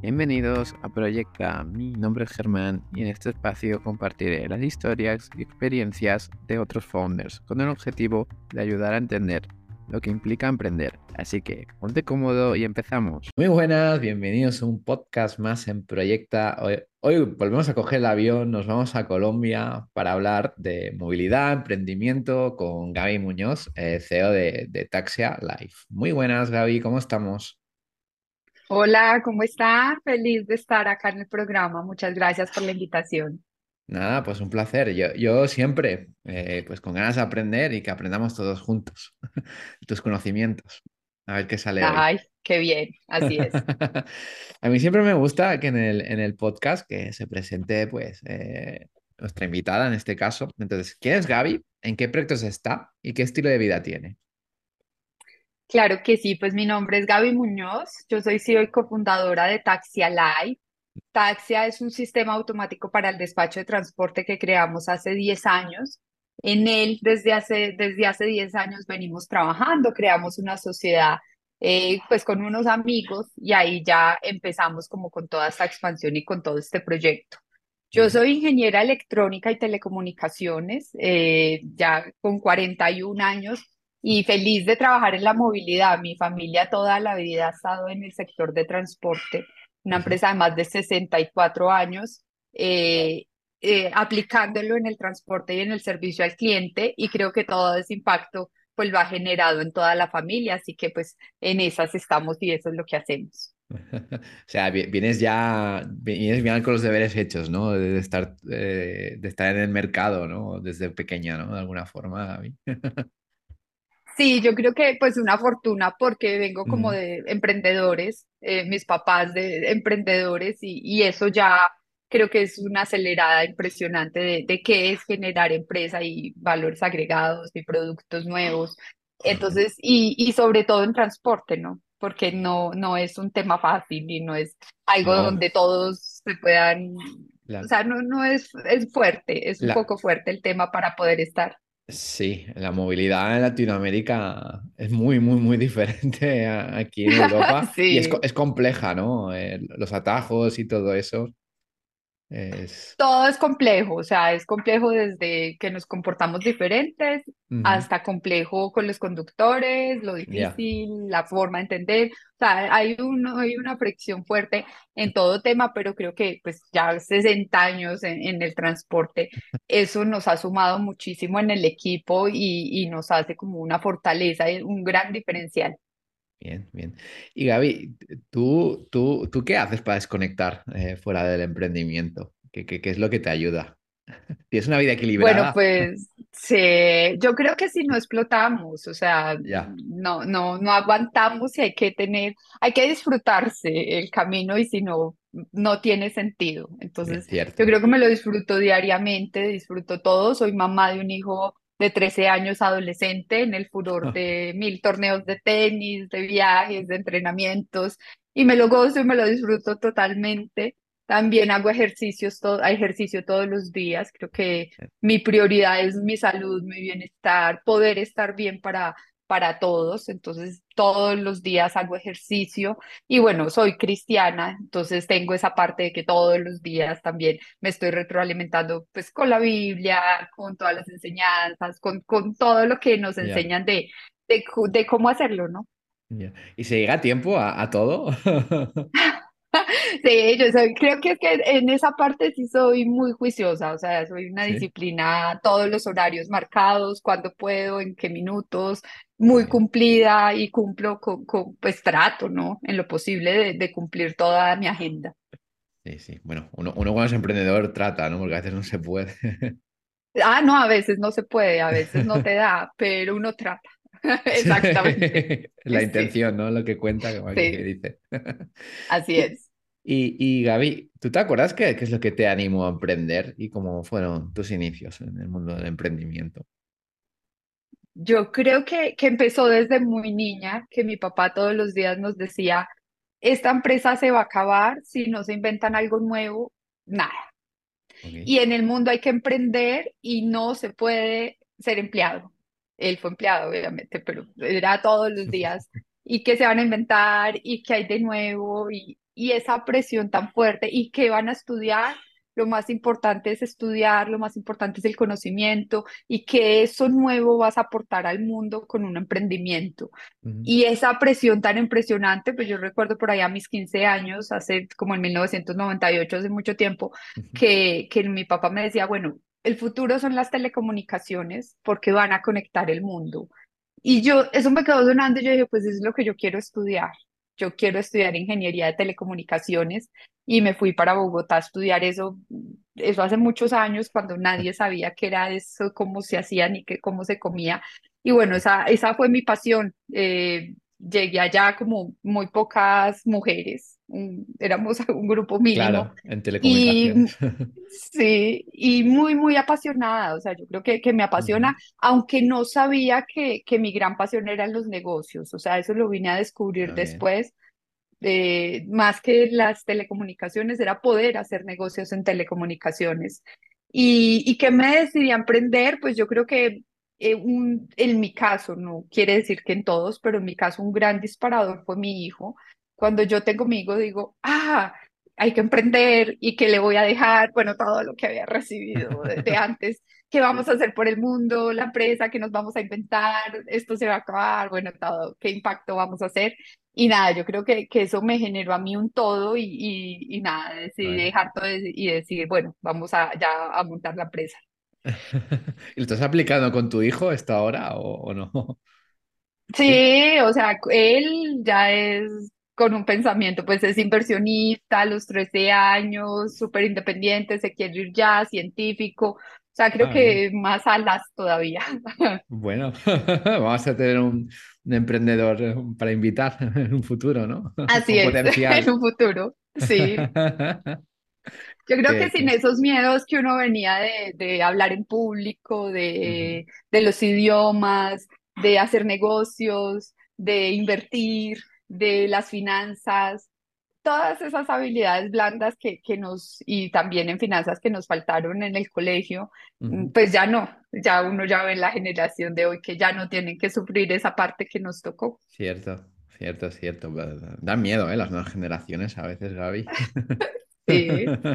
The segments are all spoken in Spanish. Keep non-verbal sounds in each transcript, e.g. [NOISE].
Bienvenidos a Proyecta. Mi nombre es Germán y en este espacio compartiré las historias y experiencias de otros founders con el objetivo de ayudar a entender lo que implica emprender. Así que ponte cómodo y empezamos. Muy buenas, bienvenidos a un podcast más en Proyecta. Hoy, volvemos a coger el avión, nos vamos a Colombia para hablar de movilidad, emprendimiento con Gaby Muñoz, eh, CEO de, de Taxia Life. Muy buenas, Gaby, ¿cómo estamos? Hola, ¿cómo está? Feliz de estar acá en el programa. Muchas gracias por la invitación. Nada, pues un placer. Yo, yo siempre, eh, pues con ganas de aprender y que aprendamos todos juntos [LAUGHS] tus conocimientos. A ver qué sale hoy. Ay, qué bien, así es. [LAUGHS] A mí siempre me gusta que en el, en el podcast que se presente, pues, eh, nuestra invitada en este caso. Entonces, ¿quién es Gaby? ¿En qué proyectos está? ¿Y qué estilo de vida tiene? Claro que sí, pues mi nombre es Gaby Muñoz, yo soy CEO y cofundadora de Taxia Live. Taxia es un sistema automático para el despacho de transporte que creamos hace 10 años. En él, desde hace, desde hace 10 años venimos trabajando, creamos una sociedad eh, pues con unos amigos y ahí ya empezamos como con toda esta expansión y con todo este proyecto. Yo soy ingeniera electrónica y telecomunicaciones, eh, ya con 41 años y feliz de trabajar en la movilidad. Mi familia toda la vida ha estado en el sector de transporte, una empresa de más de 64 años, eh, eh, aplicándolo en el transporte y en el servicio al cliente y creo que todo ese impacto pues lo ha generado en toda la familia, así que pues en esas estamos y eso es lo que hacemos. [LAUGHS] O sea, vienes ya, vienes bien con los deberes hechos, ¿no? De estar, eh, de estar en el mercado, ¿no? Desde pequeña, ¿no? De alguna forma, [LAUGHS] Sí, yo creo que pues una fortuna porque vengo como de emprendedores, eh, mis papás de emprendedores y, y, eso ya creo que es una acelerada impresionante de, de qué es generar empresa y valores agregados y productos nuevos. Entonces, y, y sobre todo en transporte, ¿no? Porque no, no es un tema fácil y no es algo donde todos se puedan, o sea, no, no es, es fuerte, es un poco fuerte el tema para poder estar. Sí, la movilidad en Latinoamérica es muy, muy, muy diferente [LAUGHS] aquí en Europa y es, es, compleja, ¿no? Eh, los atajos y todo eso. Todo es complejo, o sea, es complejo desde que nos comportamos diferentes hasta complejo con los conductores, lo difícil, la forma de entender. O sea, hay, hay una fricción fuerte en todo tema, pero creo que pues ya 60 años en, el transporte, [LAUGHS] eso nos ha sumado muchísimo en el equipo y, y nos hace como una fortaleza, un gran diferencial. Bien, bien. Y Gaby, ¿tú, tú, tú qué haces para desconectar eh, fuera del emprendimiento? ¿Qué, qué, qué es lo que te ayuda? [LAUGHS] ¿Tienes una vida equilibrada? Bueno, pues sí, yo creo que si no [LAUGHS] explotamos, o sea, no, no, no aguantamos y hay que tener, hay que disfrutarse el camino y si no, no tiene sentido. Entonces, yo creo que me lo disfruto diariamente, disfruto todo, soy mamá de un hijo de 13 años adolescente en el furor de mil torneos de tenis, de viajes, de entrenamientos, y me lo gozo y me lo disfruto totalmente. También hago ejercicios, todo, ejercicio todos los días. Creo que mi prioridad es mi salud, mi bienestar, poder estar bien para para todos, entonces todos los días hago ejercicio y bueno, soy cristiana, entonces tengo esa parte de que todos los días también me estoy retroalimentando pues con la Biblia, con todas las enseñanzas, con, con todo lo que nos enseñan de, de, cómo hacerlo, ¿no? ¿Y se llega a tiempo a, a todo? [LAUGHS] [LAUGHS] Sí, yo soy, creo que, que en esa parte sí soy muy juiciosa, o sea, soy una disciplina, todos los horarios marcados, cuando puedo, en qué minutos, muy cumplida y cumplo con, con, pues trato, ¿no? En lo posible de, cumplir toda mi agenda. Sí, sí, bueno, uno, uno cuando es emprendedor trata, ¿no? Porque a veces no se puede. [LAUGHS] Ah, no, a veces no se puede, a veces no te da, pero uno trata. [LAUGHS] Exactamente. La intención, ¿no? Lo que cuenta, como que dice. Así es. Y, y Gaby, ¿tú te acuerdas qué, qué es lo que te animó a emprender y cómo fueron tus inicios en el mundo del emprendimiento? Yo creo que, que empezó desde muy niña, que mi papá todos los días nos decía, esta empresa se va a acabar si no se inventan algo nuevo, nada. Y en el mundo hay que emprender y no se puede ser empleado él fue empleado, obviamente, pero era todos los [LAUGHS] días, y que se van a inventar, y que hay de nuevo, y, y esa presión tan fuerte y qué van a estudiar, lo más importante es estudiar, lo más importante es el conocimiento y que eso nuevo vas a aportar al mundo con un emprendimiento. Y esa presión tan impresionante, pues yo recuerdo por allá a mis 15 años, hace como en 1998, hace mucho tiempo, que, que mi papá me decía, bueno, el futuro son las telecomunicaciones porque van a conectar el mundo. Y yo, eso me quedó sonando y yo dije, pues eso es lo que yo quiero estudiar. Yo quiero estudiar ingeniería de telecomunicaciones y me fui para Bogotá a estudiar eso, eso hace muchos años cuando nadie sabía qué era eso, cómo se hacía ni qué, cómo se comía. Y bueno, esa, esa fue mi pasión. Eh, llegué allá como muy pocas mujeres, éramos [LAUGHS] un grupo mínimo. Claro, en telecomunicaciones. sí, y muy, muy apasionada, o sea, yo creo que, que me apasiona, aunque no sabía que, que mi gran pasión eran los negocios, o sea, eso lo vine a descubrir después. Eh, más que las telecomunicaciones, era poder hacer negocios en telecomunicaciones. ¿Y, y qué me decidí a emprender? Pues yo creo que eh, un, en mi caso, no quiere decir que en todos, pero en mi caso un gran disparador fue mi hijo. Cuando yo tengo mi hijo, digo, ah, hay que emprender y que le voy a dejar, bueno, todo lo que había recibido desde antes, qué vamos a hacer por el mundo, la empresa, que nos vamos a inventar, esto se va a acabar, bueno, todo, qué impacto vamos a hacer. Y nada, yo creo que, que eso me generó a mí un todo y, y, nada, decidí dejar todo y decir, bueno, vamos a, ya a montar la empresa. [LAUGHS] ¿Y lo estás aplicando con tu hijo esto ahora o, no? [LAUGHS] Sí, o sea, él ya es con un pensamiento, pues es inversionista a los 13 años, súper independiente, se quiere ir ya, científico, o sea, creo ah, que más alas todavía. [LAUGHS] Bueno, vamos a tener un, emprendedor para invitar en un futuro, ¿no? Así es, en un futuro, sí. Yo creo que sin esos miedos que uno venía de, de hablar en público, de, de, los idiomas, de hacer negocios, de invertir, de las finanzas, todas esas habilidades blandas que, que nos, y también en finanzas que nos faltaron en el colegio, mm, pues ya no, ya uno ya ve en la generación de hoy que ya no tienen que sufrir esa parte que nos tocó. Cierto, cierto, cierto. Da miedo, ¿eh? Las nuevas generaciones a veces, Gaby. [LAUGHS] Sí,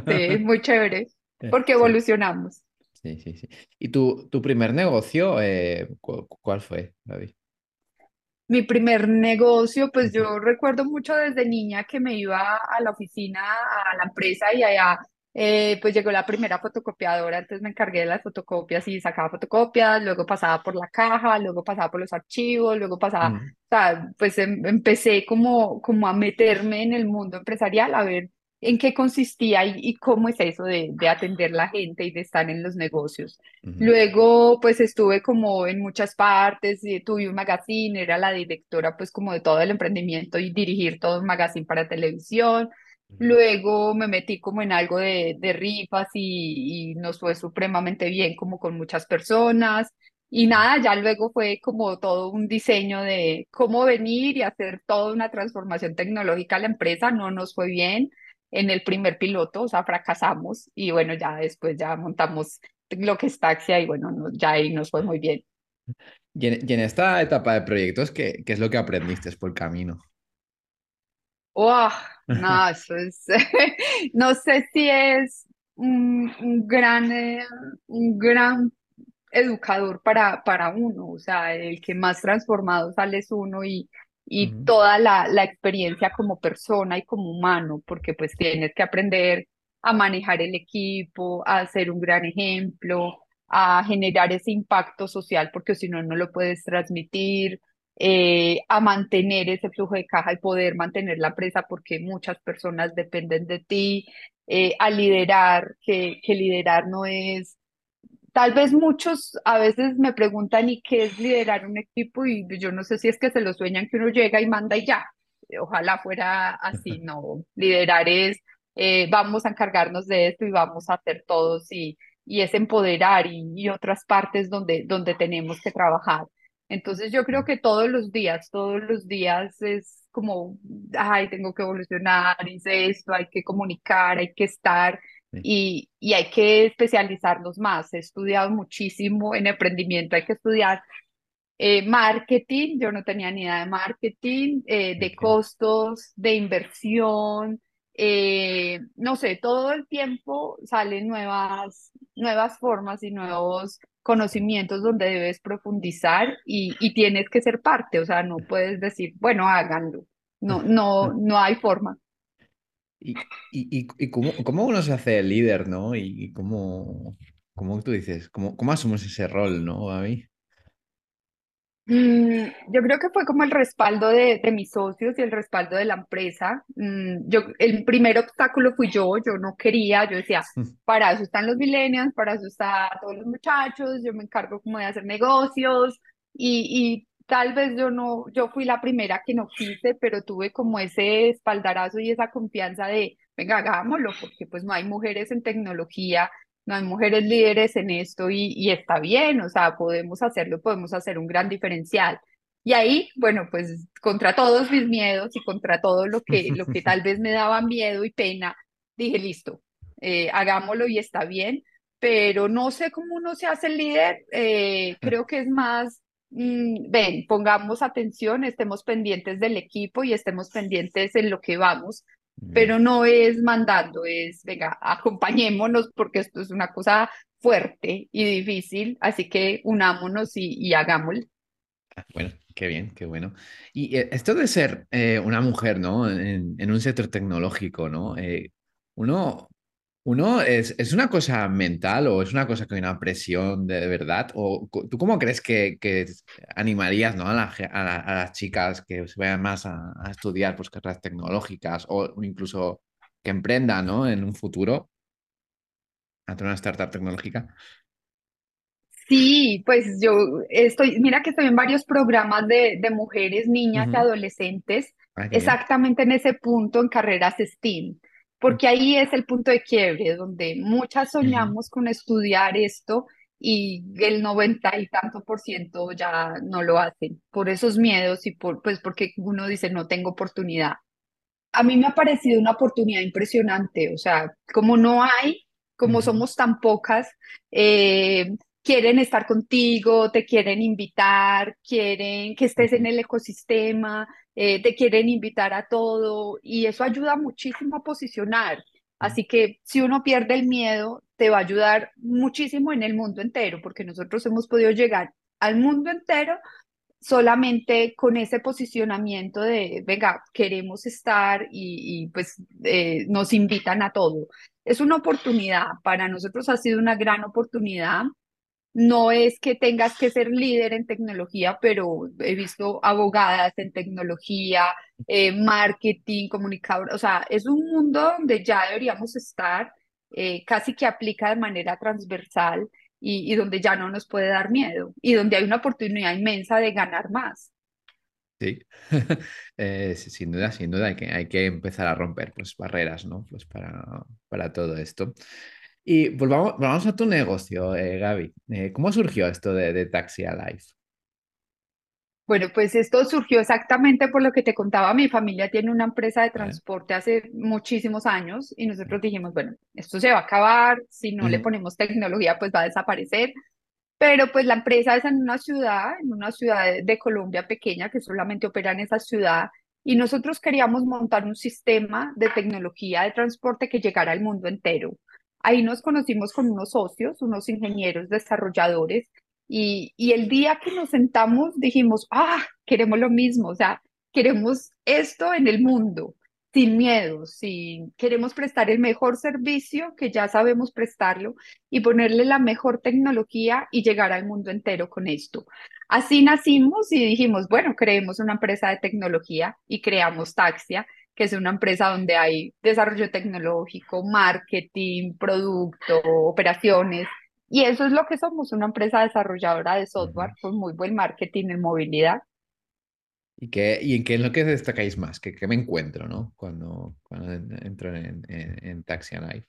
sí, muy chévere, [LAUGHS] porque evolucionamos. Sí, sí, sí. ¿Y tu, tu primer negocio, eh, cuál fue, David? Mi primer negocio, pues yo recuerdo mucho desde niña que me iba a la oficina, a la empresa y allá eh, pues llegó la primera fotocopiadora, entonces me encargué de las fotocopias y sacaba fotocopias, luego pasaba por la caja, luego pasaba por los archivos, luego pasaba, o sea, pues em, empecé como, como a meterme en el mundo empresarial, a ver en qué consistía y, cómo es eso de, de, atender la gente y de estar en los negocios. Luego, pues estuve como en muchas partes, y tuve un magazine, era la directora pues como de todo el emprendimiento y dirigir todo un magazine para televisión. Luego me metí como en algo de, de rifas y, y nos fue supremamente bien como con muchas personas. Y nada, ya luego fue como todo un diseño de cómo venir y hacer toda una transformación tecnológica a la empresa. No nos fue bien en el primer piloto, o sea, fracasamos y bueno, ya después ya montamos lo que es Taxia y bueno, ya ahí nos fue muy bien. Y en, esta etapa de proyectos, ¿qué, ¿qué, es lo que aprendiste por el camino? Oh, [LAUGHS] no, eso es, [LAUGHS] no sé si es un, un gran, eh, un gran educador para, para uno, o sea, el que más transformado sale es uno y, y toda la, la, experiencia como persona y como humano, porque pues tienes que aprender a manejar el equipo, a ser un gran ejemplo, a generar ese impacto social, porque si no, no lo puedes transmitir, eh, a mantener ese flujo de caja y poder mantener la empresa porque muchas personas dependen de ti, eh, a liderar, que, que liderar no es Tal vez muchos a veces me preguntan, ¿y qué es liderar un equipo? Y yo no sé si es que se lo sueñan que uno llega y manda y ya. Ojalá fuera así, no. Liderar es, eh, vamos a encargarnos de esto y vamos a hacer todos y, y es empoderar y, y, otras partes donde, donde tenemos que trabajar. Entonces yo creo que todos los días, todos los días es como, ay, tengo que evolucionar, hice esto, hay que comunicar, hay que estar y, y, hay que especializarnos más. He estudiado muchísimo en emprendimiento, hay que estudiar eh, marketing, yo no tenía ni idea de marketing, eh, de costos, de inversión, eh, no sé, todo el tiempo salen nuevas, nuevas formas y nuevos conocimientos donde debes profundizar y, y tienes que ser parte, o sea, no puedes decir, bueno, háganlo, no, no, [LAUGHS] no hay forma. ¿Y, y, y cómo, cómo, uno se hace líder, no? Y cómo, cómo tú dices, cómo, cómo asumes ese rol, ¿no, Gaby? Mm, yo creo que fue como el respaldo de, de, mis socios y el respaldo de la empresa. Mm, yo, el primer obstáculo fui yo, yo no quería, yo decía, para eso están los millennials, para eso están todos los muchachos, yo me encargo como de hacer negocios y, y tal vez yo no, yo fui la primera que no quise, pero tuve como ese espaldarazo y esa confianza de, venga, hagámoslo, porque pues no hay mujeres en tecnología no hay mujeres líderes en esto y, y está bien, o sea, podemos hacerlo, podemos hacer un gran diferencial. Y ahí, bueno, pues contra todos mis miedos y contra todo lo que, lo que tal vez me daba miedo y pena, dije, listo, eh, hagámoslo y está bien, pero no sé cómo uno se hace líder, eh, creo que es más, mm, ven, pongamos atención, estemos pendientes del equipo y estemos pendientes en lo que vamos, pero no es mandando, es, venga, acompañémonos porque esto es una cosa fuerte y difícil, así que unámonos y, y hagámoslo. Ah, bueno, qué bien, qué bueno. Y eh, esto de ser eh, una mujer, ¿no? En, en, un sector tecnológico, ¿no? Eh, uno, uno es, es, una cosa mental o es una cosa que hay una presión de, verdad? ¿O tú cómo crees que, que animarías ¿no? a, la, a, las chicas que se vayan más a, a, estudiar pues, carreras tecnológicas o incluso que emprendan ¿no? en un futuro a tener una startup tecnológica? Sí, pues yo estoy, mira que estoy en varios programas de, de mujeres, niñas uh -huh. y adolescentes, ah, exactamente bien. en ese punto en carreras STEAM porque ahí es el punto de quiebre, donde muchas soñamos con estudiar esto y el noventa y tanto por ciento ya no lo hacen por esos miedos y por, pues porque uno dice no tengo oportunidad. A mí me ha parecido una oportunidad impresionante, o sea, como no hay, como somos tan pocas, eh, quieren estar contigo, te quieren invitar, quieren que estés en el ecosistema, eh, te quieren invitar a todo y eso ayuda muchísimo a posicionar. Así que si uno pierde el miedo, te va a ayudar muchísimo en el mundo entero, porque nosotros hemos podido llegar al mundo entero solamente con ese posicionamiento de, venga, queremos estar y, y pues eh, nos invitan a todo. Es una oportunidad, para nosotros ha sido una gran oportunidad no es que tengas que ser líder en tecnología, pero he visto abogadas en tecnología, eh, marketing, comunicador, o sea, es un mundo donde ya deberíamos estar, eh, casi que aplica de manera transversal y, y, donde ya no nos puede dar miedo y donde hay una oportunidad inmensa de ganar más. Sí, [LAUGHS] eh, sin duda, sin duda hay que, hay que empezar a romper pues, barreras, ¿no? Pues para, para todo esto. Y pues vamos, vamos a tu negocio, eh, Gaby. Eh, ¿Cómo surgió esto de, de Taxi Alive? Bueno, pues esto surgió exactamente por lo que te contaba. Mi familia tiene una empresa de transporte hace muchísimos años y nosotros dijimos, bueno, esto se va a acabar, si no uh -huh. le ponemos tecnología, pues va a desaparecer. Pero pues la empresa es en una ciudad, en una ciudad de, de Colombia pequeña que solamente opera en esa ciudad y nosotros queríamos montar un sistema de tecnología de transporte que llegara al mundo entero. Ahí nos conocimos con unos socios, unos ingenieros desarrolladores, y, el día que nos sentamos dijimos, ah, queremos lo mismo, o sea, queremos esto en el mundo, sin miedo, sin, queremos prestar el mejor servicio que ya sabemos prestarlo y ponerle la mejor tecnología y llegar al mundo entero con esto. Así nacimos y dijimos, bueno, creemos una empresa de tecnología y creamos Taxia que es una empresa donde hay desarrollo tecnológico, marketing, producto, operaciones. Y eso es lo que somos, una empresa desarrolladora de software con muy buen marketing en movilidad. ¿Y, qué, y en qué es lo que destacáis más? ¿Qué, qué me encuentro ¿no? cuando, cuando entro en, en, en Taxi Life?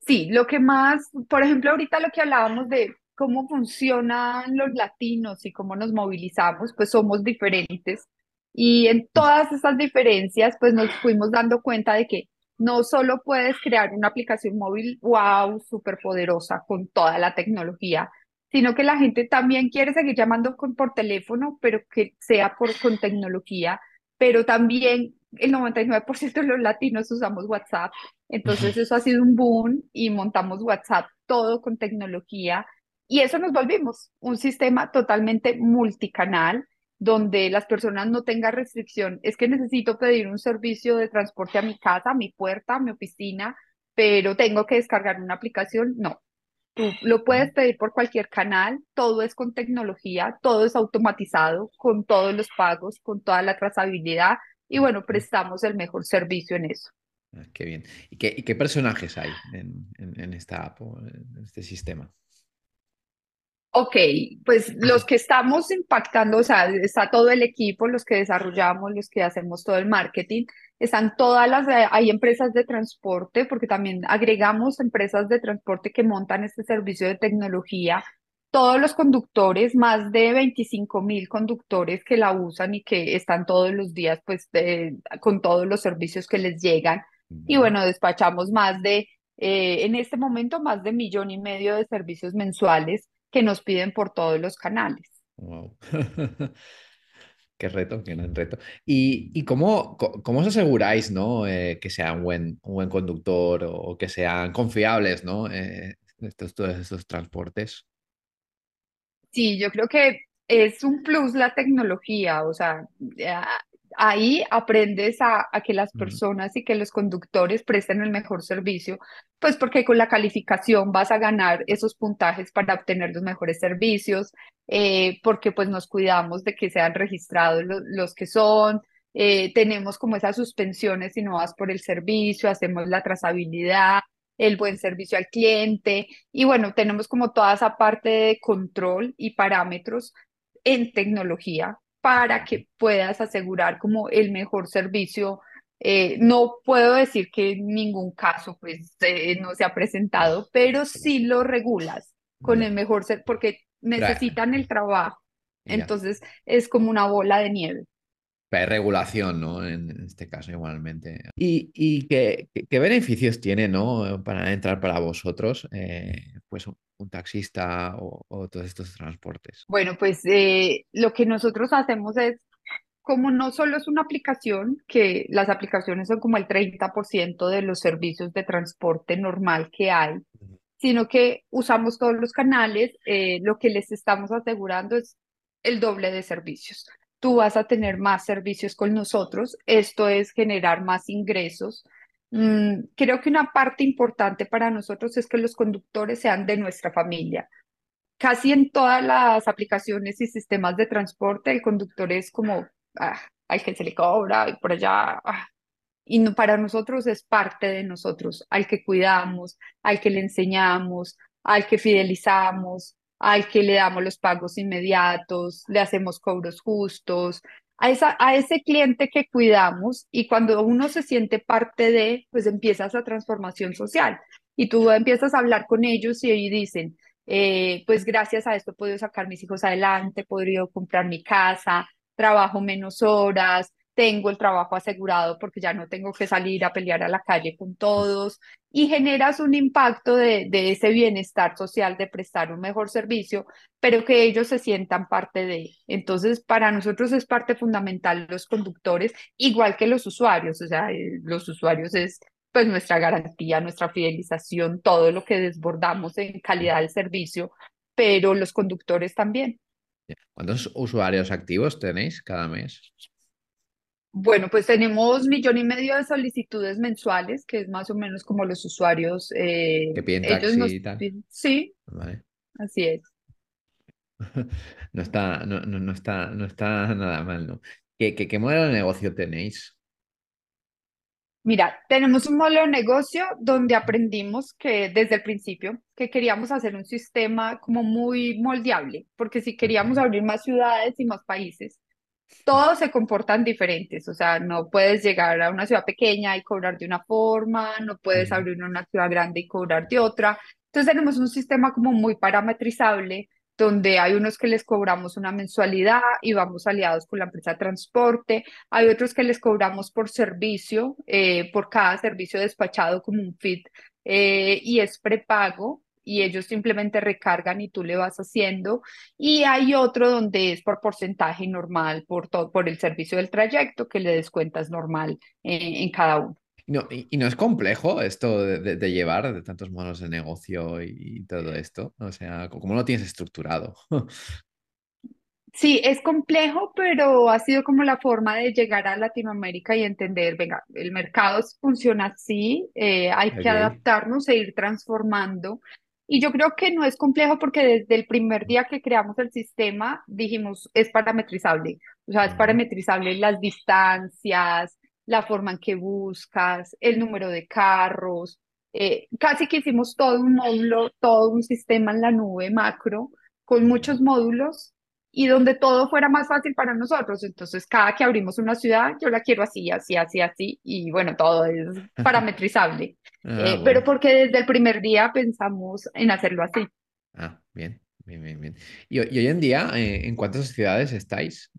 Sí, lo que más, por ejemplo, ahorita lo que hablábamos de cómo funcionan los latinos y cómo nos movilizamos, pues somos diferentes y en todas esas diferencias, pues nos fuimos dando cuenta de que no solo puedes crear una aplicación móvil, wow, súper poderosa con toda la tecnología, sino que la gente también quiere seguir llamando con, por teléfono, pero que sea por, con tecnología, pero también el 99% de los latinos usamos WhatsApp, entonces eso ha sido un boom y montamos WhatsApp todo con tecnología. Y eso nos volvimos un sistema totalmente multicanal donde las personas no tengan restricción. Es que necesito pedir un servicio de transporte a mi casa, a mi puerta, a mi oficina, pero tengo que descargar una aplicación. No, Tú lo puedes pedir por cualquier canal, todo es con tecnología, todo es automatizado, con todos los pagos, con toda la trazabilidad y bueno, prestamos el mejor servicio en eso. Ah, qué bien. ¿Y qué, qué personajes hay en, en, esta app o en este sistema? Ok, pues los que estamos impactando, o sea, está todo el equipo, los que desarrollamos, los que hacemos todo el marketing, están todas las, eh, hay empresas de transporte, porque también agregamos empresas de transporte que montan este servicio de tecnología, todos los conductores, más de 25 mil conductores que la usan y que están todos los días, pues, con todos los servicios que les llegan. Y bueno, despachamos más de, eh, en este momento, más de millón y medio de servicios mensuales que nos piden por todos los canales. Wow. [LAUGHS] qué reto, qué gran reto. ¿Y, y cómo, cómo, os aseguráis ¿no? Eh, que sea un buen, un buen conductor o, que sean confiables ¿no? Eh, estos, todos estos transportes? Sí, yo creo que es un plus la tecnología, o sea, ahí aprendes a, que las personas y que los conductores presten el mejor servicio, pues porque con la calificación vas a ganar esos puntajes para obtener los mejores servicios, eh, porque pues nos cuidamos de que sean registrados los, que son, eh, tenemos como esas suspensiones si no vas por el servicio, hacemos la trazabilidad, el buen servicio al cliente y bueno, tenemos como toda esa parte de control y parámetros en tecnología para que puedas asegurar como el mejor servicio. Eh, no puedo decir que en ningún caso pues eh, no se ha presentado, pero sí lo regulas con el mejor ser porque necesitan el trabajo. Entonces es como una bola de nieve. Hay regulación, ¿no? En este caso, igualmente. ¿Y, y qué, qué, beneficios tiene, ¿no? Para entrar para vosotros, eh, pues un taxista o, todos estos transportes? Bueno, pues eh, lo que nosotros hacemos es, como no solo es una aplicación, que las aplicaciones son como el 30% de los servicios de transporte normal que hay, sino que usamos todos los canales, eh, lo que les estamos asegurando es el doble de servicios tú vas a tener más servicios con nosotros. Esto es generar más ingresos. Mm, creo que una parte importante para nosotros es que los conductores sean de nuestra familia. Casi en todas las aplicaciones y sistemas de transporte, el conductor es como ah, al que se le cobra y por allá. Ah. Y para nosotros es parte de nosotros, al que cuidamos, al que le enseñamos, al que fidelizamos, al que le damos los pagos inmediatos, le hacemos cobros justos, a, esa, a ese cliente que cuidamos y cuando uno se siente parte de, pues empieza esa transformación social. Y tú empiezas a hablar con ellos y ellos dicen, eh, pues gracias a esto he podido sacar mis hijos adelante, he podido comprar mi casa, trabajo menos horas, tengo el trabajo asegurado porque ya no tengo que salir a pelear a la calle con todos y generas un impacto de, de, ese bienestar social de prestar un mejor servicio, pero que ellos se sientan parte de. Entonces, para nosotros es parte fundamental los conductores, igual que los usuarios, o sea, eh, los usuarios es pues nuestra garantía, nuestra fidelización, todo lo que desbordamos en calidad del servicio, pero los conductores también. ¿Cuántos usuarios activos tenéis cada mes? Bueno, pues tenemos millón y medio de solicitudes mensuales, que es más o menos como los usuarios. Eh, que piden taxi y tal. Sí, así es. [LAUGHS] No está, no, no, está, no está nada mal, ¿no? ¿Qué, qué, modelo de negocio tenéis? Mira, tenemos un modelo de negocio donde aprendimos que desde el principio que queríamos hacer un sistema como muy moldeable, porque si queríamos abrir más ciudades y más países, todos se comportan diferentes, o sea, no puedes llegar a una ciudad pequeña y cobrar de una forma, no puedes abrir una ciudad grande y cobrar de otra. Entonces tenemos un sistema como muy parametrizable, donde hay unos que les cobramos una mensualidad y vamos aliados con la empresa de transporte, hay otros que les cobramos por servicio, eh, por cada servicio despachado como un fit, eh, y es prepago, y ellos simplemente recargan y tú le vas haciendo. Y hay otro donde es por porcentaje normal, por, todo, por el servicio del trayecto que le descuentas normal en cada uno. No, y, no es complejo esto de, llevar de tantos modos de negocio y, todo esto. O sea, ¿cómo lo tienes estructurado? [LAUGHS] Sí, es complejo, pero ha sido como la forma de llegar a Latinoamérica y entender, venga, el mercado funciona así, eh, hay que adaptarnos e ir transformando. Y yo creo que no es complejo porque desde el primer día que creamos el sistema dijimos, es parametrizable. O sea, es parametrizable las distancias, la forma en que buscas, el número de carros. Eh, casi que hicimos todo un módulo, todo un sistema en la nube macro con muchos módulos y donde todo fuera más fácil para nosotros. Entonces, cada que abrimos una ciudad, yo la quiero así, así, así, así, y bueno, todo es [LAUGHS] parametrizable. Ah, eh, pero porque desde el primer día pensamos en hacerlo así. Ah, bien, bien, bien, bien. Y, hoy en día, eh, ¿en cuántas ciudades estáis?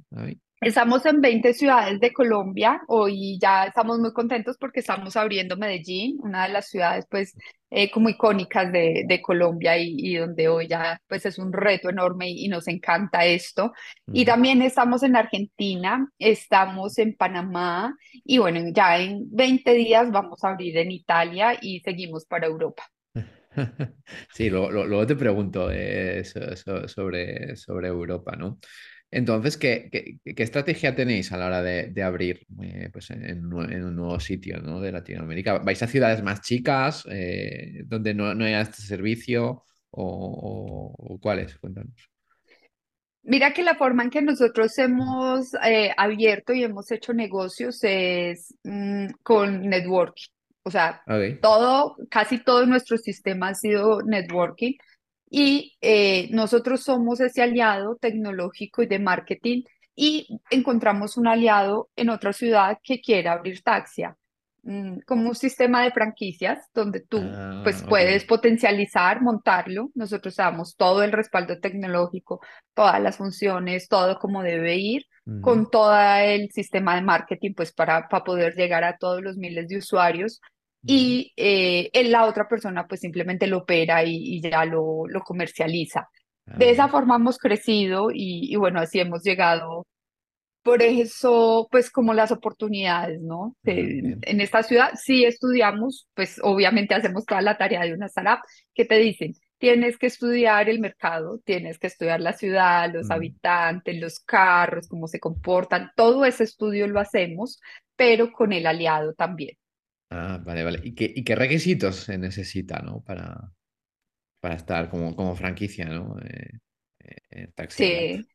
Estamos en 20 ciudades de Colombia. Hoy ya estamos muy contentos porque estamos abriendo Medellín, una de las ciudades pues eh, como icónicas de, de Colombia y, donde hoy ya pues es un reto enorme y, nos encanta esto. Y también estamos en Argentina, estamos en Panamá y bueno, ya en 20 días vamos a abrir en Italia y seguimos para Europa. [LAUGHS] Sí, luego, te pregunto eh, sobre, sobre Europa, ¿no? Entonces, ¿qué, qué, estrategia tenéis a la hora de, abrir eh, pues en, un nuevo sitio ¿no? de Latinoamérica? ¿Vais a ciudades más chicas eh, donde no, no haya este servicio o, cuáles? Cuéntanos. Mira que la forma en que nosotros hemos eh, abierto y hemos hecho negocios es mm, con networking. O sea, todo, casi todo nuestro sistema ha sido networking y eh, nosotros somos ese aliado tecnológico y de marketing y encontramos un aliado en otra ciudad que quiera abrir Taxia, mm, como un sistema de franquicias donde tú pues ah, puedes potencializar, montarlo. Nosotros damos todo el respaldo tecnológico, todas las funciones, todo como debe ir, con todo el sistema de marketing pues para, para poder llegar a todos los miles de usuarios y eh, la otra persona pues simplemente lo opera y, ya lo, lo comercializa. De esa forma hemos crecido y, bueno, así hemos llegado. Por eso, pues como las oportunidades, ¿no? en esta ciudad sí estudiamos, pues obviamente hacemos toda la tarea de una startup que te dicen, tienes que estudiar el mercado, tienes que estudiar la ciudad, los habitantes, los carros, cómo se comportan, todo ese estudio lo hacemos, pero con el aliado también. Ah, vale, vale. ¿Y qué, y qué requisitos se necesita, ¿no? Para, para estar como, como franquicia, ¿no? Eh, eh sí.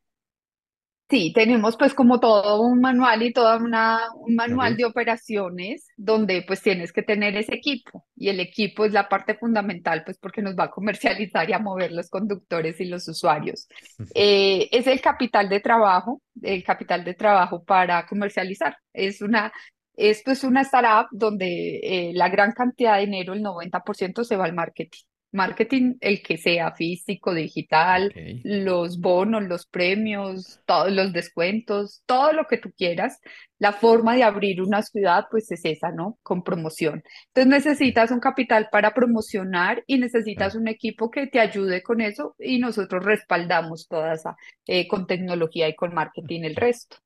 Sí, tenemos pues como todo un manual y toda una, un manual de operaciones donde pues tienes que tener ese equipo y el equipo es la parte fundamental pues porque nos va a comercializar y a mover los conductores y los usuarios. Eh, es el capital de trabajo, el capital de trabajo para comercializar. Es una, esto es una startup donde eh, la gran cantidad de dinero, el 90%, se va al marketing. Marketing, el que sea físico, digital, los bonos, los premios, todos los descuentos, todo lo que tú quieras. La forma de abrir una ciudad, pues es esa, ¿no? Con promoción. Entonces necesitas un capital para promocionar y necesitas un equipo que te ayude con eso y nosotros respaldamos toda esa, eh, con tecnología y con marketing el resto.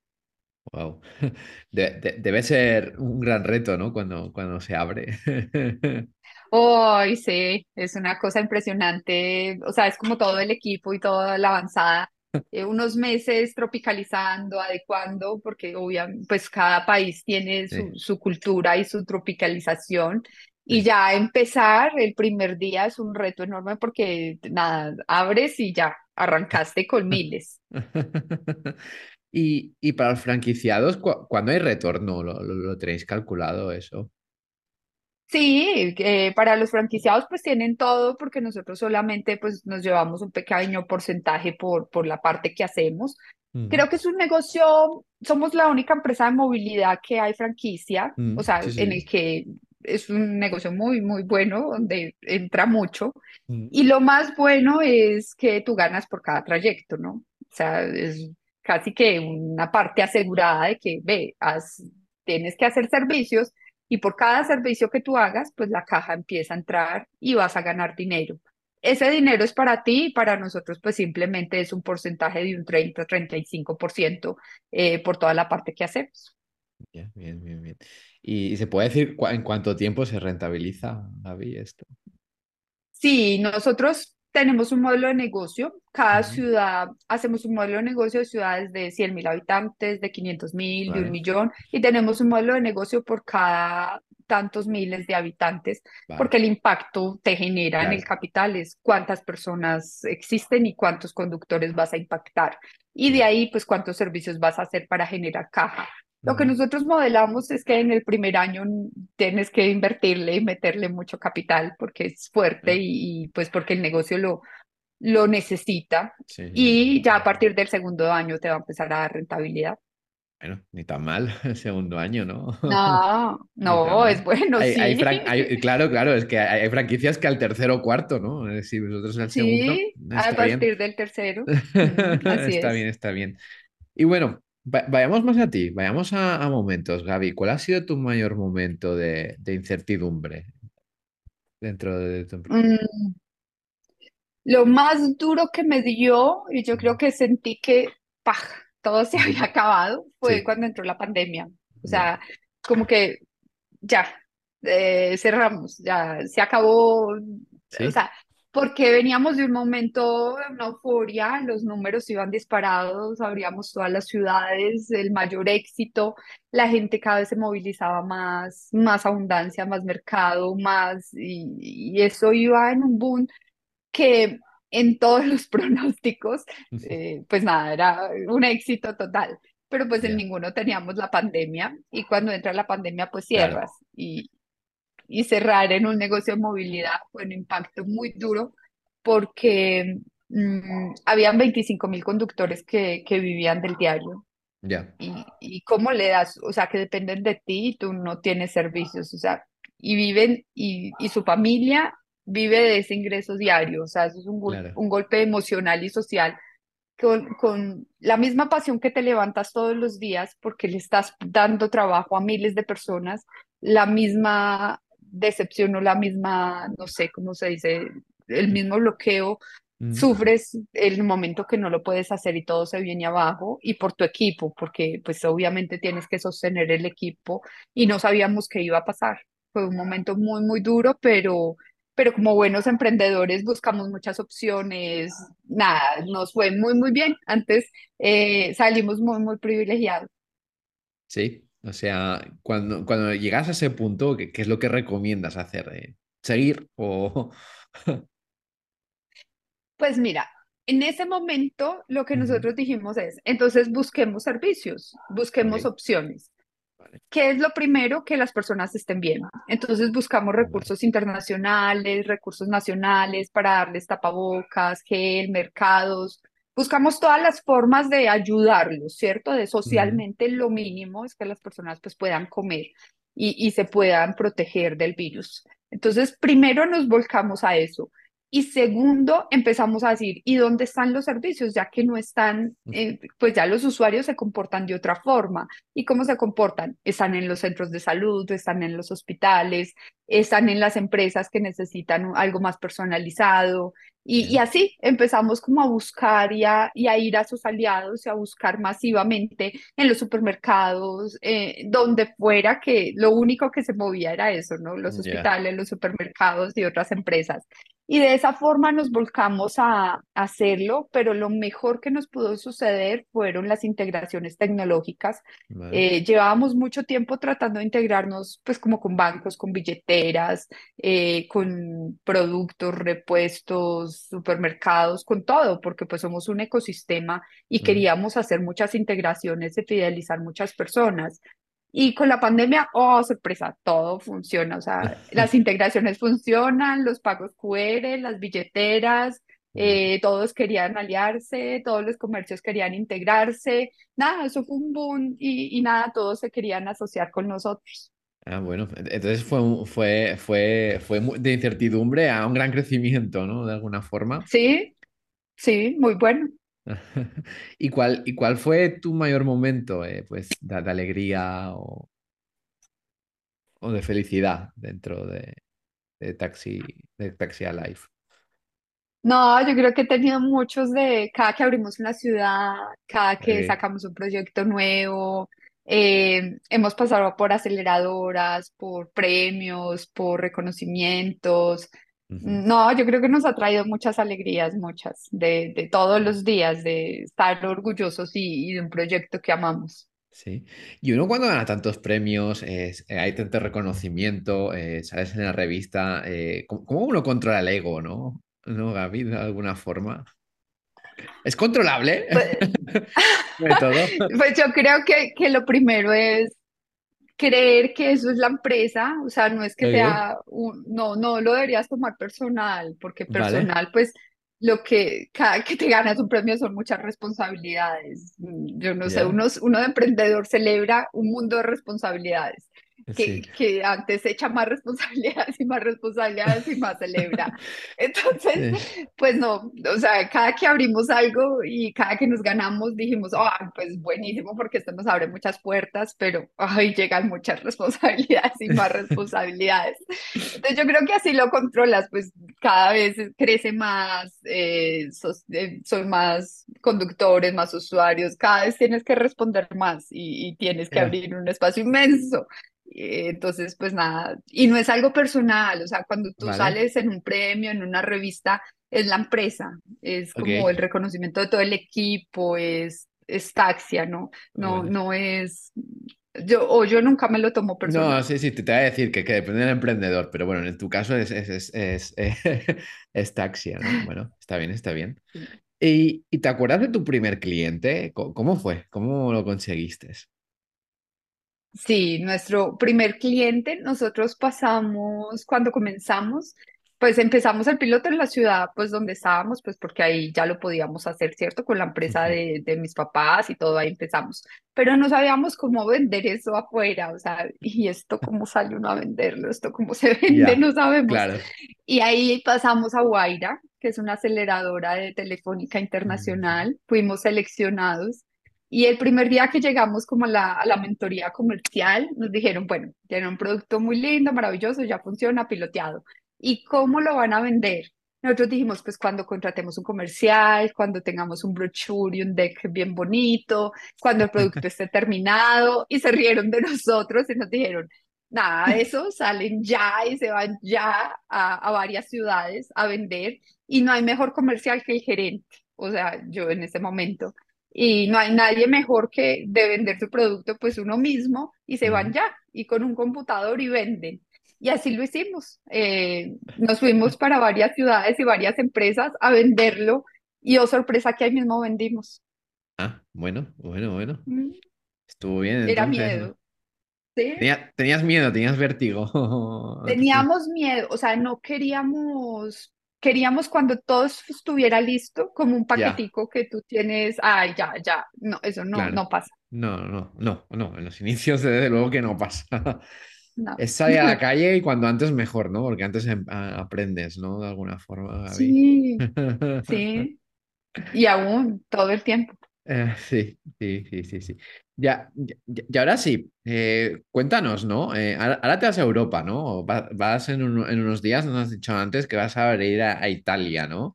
Wow. [LAUGHS] debe ser un gran reto, ¿no? Cuando, cuando se abre. [LAUGHS] Ay, sí, es una cosa impresionante. O sea, es como todo el equipo y toda la avanzada. Eh, unos meses tropicalizando, adecuando, porque obviamente, pues cada país tiene su, su cultura y su tropicalización. Y ya empezar el primer día es un reto enorme porque nada, abres y ya arrancaste con [LAUGHS] miles. Y, para los franquiciados, cuando hay retorno? ¿Lo, tenéis calculado eso? Sí, para los franquiciados pues tienen todo porque nosotros solamente pues nos llevamos un pequeño porcentaje por, por la parte que hacemos. Creo que es un negocio, somos la única empresa de movilidad que hay franquicia, mm, o sea, en el que es un negocio muy, muy bueno, donde entra mucho. Mm. Y lo más bueno es que tú ganas por cada trayecto, ¿no? O sea, es casi que una parte asegurada de que, ve, tienes que hacer servicios y por cada servicio que tú hagas, pues la caja empieza a entrar y vas a ganar dinero. ese dinero es para ti y para nosotros pues simplemente es un porcentaje de un 30-35% eh, por toda la parte que hacemos. Bien, bien, bien, bien. ¿Y, se puede decir en cuánto tiempo se rentabiliza, Gaby, esto? Sí, nosotros tenemos un modelo de negocio. Cada ciudad, hacemos un modelo de negocio de ciudades de 100 mil habitantes, de 500 mil, de un millón, y tenemos un modelo de negocio por cada tantos miles de habitantes, porque el impacto te genera en el capital es cuántas personas existen y cuántos conductores vas a impactar. Y de ahí, pues, cuántos servicios vas a hacer para generar caja. Lo que nosotros modelamos es que en el primer año tienes que invertirle y meterle mucho capital porque es fuerte y, pues porque el negocio lo, lo necesita. y ya a partir del segundo año te va a empezar a dar rentabilidad. Bueno, ni tan mal [LAUGHS] el segundo año, ¿no? No, [LAUGHS] no, es bueno, sí. [LAUGHS] claro, claro, es que hay, franquicias que al tercero o cuarto, ¿no? Si vosotros al segundo. Sí, a partir del tercero. está bien, está bien. Y bueno, vayamos más a ti, vayamos a, momentos, Gaby. ¿Cuál ha sido tu mayor momento de, incertidumbre dentro de tu empresa? Mm, lo más duro que me dio, y yo creo que sentí que todo se había acabado, fue cuando entró la pandemia. O sea, como que ya, eh, cerramos, ya se acabó. O sea, porque veníamos de un momento de una euforia, los números iban disparados, abríamos todas las ciudades, el mayor éxito, la gente cada vez se movilizaba más, más abundancia, más mercado, más, y, eso iba en un boom que en todos [LAUGHS] los pronósticos, eh, pues nada, era un éxito total, pero pues en ninguno teníamos la pandemia y cuando entra la pandemia pues cierras y, y cerrar en un negocio de movilidad fue un impacto muy duro porque mm, habían 25 mil conductores que, que, vivían del diario. Ya. Y, y cómo le das, o sea, que dependen de ti y tú no tienes servicios, o sea, y viven, y, y su familia vive de ese ingreso diario, o sea, eso es un, un golpe emocional y social con, con, la misma pasión que te levantas todos los días porque le estás dando trabajo a miles de personas, la misma decepción o la misma, no sé cómo se dice, el mismo bloqueo, sufres el momento que no lo puedes hacer y todo se viene abajo y por tu equipo, porque pues obviamente tienes que sostener el equipo y no sabíamos qué iba a pasar. Fue un momento muy, muy duro, pero, pero como buenos emprendedores buscamos muchas opciones. Nada, nos fue muy, muy bien. Antes eh, salimos muy, muy privilegiados. Sí, o sea, cuando, cuando llegas a ese punto, ¿qué, es lo que recomiendas hacer? Eh, ¿Seguir o...? [LAUGHS] pues mira, en ese momento lo que nosotros dijimos es, entonces busquemos servicios, busquemos opciones. ¿Qué es lo primero? Que las personas estén bien. Entonces buscamos recursos internacionales, recursos nacionales para darles tapabocas, gel, mercados, buscamos todas las formas de ayudarlos, ¿cierto? De socialmente lo mínimo es que las personas pues puedan comer y, y se puedan proteger del virus. Entonces, primero nos volcamos a eso. Y segundo, empezamos a decir, ¿y dónde están los servicios? Ya que no están, eh, pues ya los usuarios se comportan de otra forma. ¿Y cómo se comportan? Están en los centros de salud, están en los hospitales, están en las empresas que necesitan algo más personalizado. Y, así empezamos como a buscar y a, ir a sus aliados y a buscar masivamente en los supermercados, eh, donde fuera que lo único que se movía era eso, ¿no? Los hospitales, los supermercados y otras empresas. Y de esa forma nos volcamos a, hacerlo, pero lo mejor que nos pudo suceder fueron las integraciones tecnológicas. Eh, llevábamos mucho tiempo tratando de integrarnos, pues como con bancos, con billeteras, eh, con productos, repuestos, supermercados, con todo, porque pues somos un ecosistema y queríamos hacer muchas integraciones de fidelizar muchas personas. Y con la pandemia, oh, sorpresa, todo funciona. O sea, [LAUGHS] las integraciones funcionan, los pagos QR, las billeteras, eh, todos querían aliarse, todos los comercios querían integrarse. Nada, eso fue un boom y, y nada, todos se querían asociar con nosotros. Ah, bueno, entonces fue, fue, fue, fue de incertidumbre a un gran crecimiento, ¿no? De alguna forma. Sí, sí, muy bueno. [LAUGHS] ¿Y cuál, ¿Y cuál fue tu mayor momento eh, pues, de, alegría o, o, de felicidad dentro de, de, Taxi, de Taxi Alive? No, yo creo que he tenido muchos de cada que abrimos una ciudad, cada que sacamos un proyecto nuevo, eh, hemos pasado por aceleradoras, por premios, por reconocimientos. No, yo creo que nos ha traído muchas alegrías, muchas, de, de todos los días, de estar orgullosos y, y de un proyecto que amamos. Sí. Y uno cuando gana tantos premios, eh, hay tanto reconocimiento, eh, sales en la revista, eh, ¿cómo, uno controla el ego, no? ¿No, Gaby, de alguna forma? ¿Es controlable? Pues, [LAUGHS] [LAUGHS] pues yo creo que, que lo primero es creer que eso es la empresa, o sea, no es que sea un, no, no lo deberías tomar personal, porque Vale. personal, pues lo que cada que te ganas un premio son muchas responsabilidades. Mm, Yo no sé, Ya. uno, uno de emprendedor celebra un mundo de responsabilidades. Sí. Que, que antes echa más responsabilidades y más responsabilidades y más celebra. [LAUGHS] Entonces, Sí. pues no, o sea, cada que abrimos algo y cada que nos ganamos dijimos, ah, pues buenísimo porque esto nos abre muchas puertas, pero ay, llegan muchas responsabilidades y más responsabilidades. Entonces yo creo que así lo controlas, pues cada vez crece más, eh, sos- eh, son más conductores, más usuarios, cada vez tienes que responder más y, y tienes que abrir un espacio inmenso. Eh, Entonces, pues nada, y no es algo personal, o sea, cuando tú Vale. sales en un premio, en una revista, es la empresa, es como Ok. el reconocimiento de todo el equipo, es, es Taxia, ¿no? No, Bueno. no es, yo, o yo nunca me lo tomo No, personal. sí, sí, te, te voy a decir que, que depende del emprendedor, pero bueno, en tu caso es, es, es, es, [LAUGHS] es taxia, ¿no? Bueno, está bien, está bien. ¿Y, y te acuerdas de tu primer cliente? ¿Cómo, cómo fue? ¿Cómo lo conseguiste? Sí, nuestro primer cliente, nosotros pasamos, cuando comenzamos, pues empezamos el piloto en la ciudad, pues donde estábamos, pues porque ahí ya lo podíamos hacer, ¿cierto? Con la empresa de, de mis papás y todo, ahí empezamos. Pero no sabíamos cómo vender eso afuera, o sea, y esto cómo sale uno a venderlo, esto cómo se [LAUGHS] vende, no sabemos. claro. Y ahí pasamos a Guaira, que es una aceleradora de Telefónica Ujú. Internacional, fuimos seleccionados. Y el primer día que llegamos como a la, a la mentoría comercial, nos dijeron, bueno, tienen un producto muy lindo, maravilloso, ya funciona, piloteado. ¿Y cómo lo van a vender? Nosotros dijimos, pues cuando contratemos un comercial, cuando tengamos un brochure y un deck bien bonito, cuando el producto esté [LAUGHS] terminado, y se rieron de nosotros y nos dijeron, nada de [LAUGHS] eso, salen ya y se van ya a, a varias ciudades a vender, y no hay mejor comercial que el gerente, o sea, yo en ese momento. Y no hay nadie mejor que de vender su producto, pues uno mismo, y se van ya, y con un computador y venden. Y así lo hicimos. Eh, nos fuimos para varias ciudades y varias empresas a venderlo, y oh sorpresa que ahí mismo vendimos. Ah, bueno, bueno, bueno. Mm, Estuvo bien Era entonces, ¿no? miedo, ¿sí? Tenía- tenías miedo, tenías vértigo. [LAUGHS] Teníamos miedo, o sea, no queríamos, queríamos cuando todo estuviera listo, como un Ya, paquetico que tú tienes, ay, ya, ya, no, eso no, claro. no pasa, No, no, no, no. En los inicios, [LAUGHS] desde luego que no pasa. no. Es salir a la [LAUGHS] calle y cuando antes mejor, ¿no? Porque antes em- aprendes, ¿no? De alguna forma, Gaby. Sí, [LAUGHS] sí, y aún todo el tiempo. Eh, sí, sí, sí, sí, sí. Ya, ya- y ahora sí, eh, cuéntanos, ¿no? Eh, ahora, te vas a Europa, ¿no? Va- Vas en, un- en unos días, nos has dicho antes que vas a ir a, Italia, ¿no?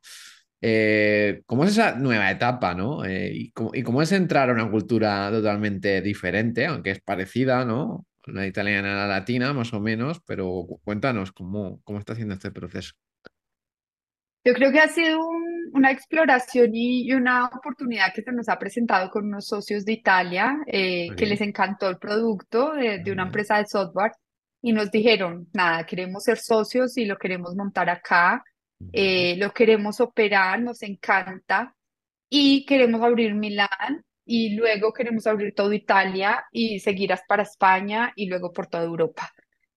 Eh, ¿cómo es esa nueva etapa, ¿no? Y, cómo, y cómo es entrar a una cultura totalmente diferente, aunque es parecida, ¿no? La italiana a la latina, más o menos, pero cu- cuéntanos cómo, cómo está haciendo este proceso. Yo creo que ha sido un- una exploración y, una oportunidad que se nos ha presentado con unos socios de Italia eh, que les encantó el producto de, de una empresa de software y nos dijeron, nada, queremos ser socios y lo queremos montar acá, eh, lo queremos operar, nos encanta y queremos abrir Milán y luego queremos abrir toda Italia y seguir hasta para España y luego por toda Europa.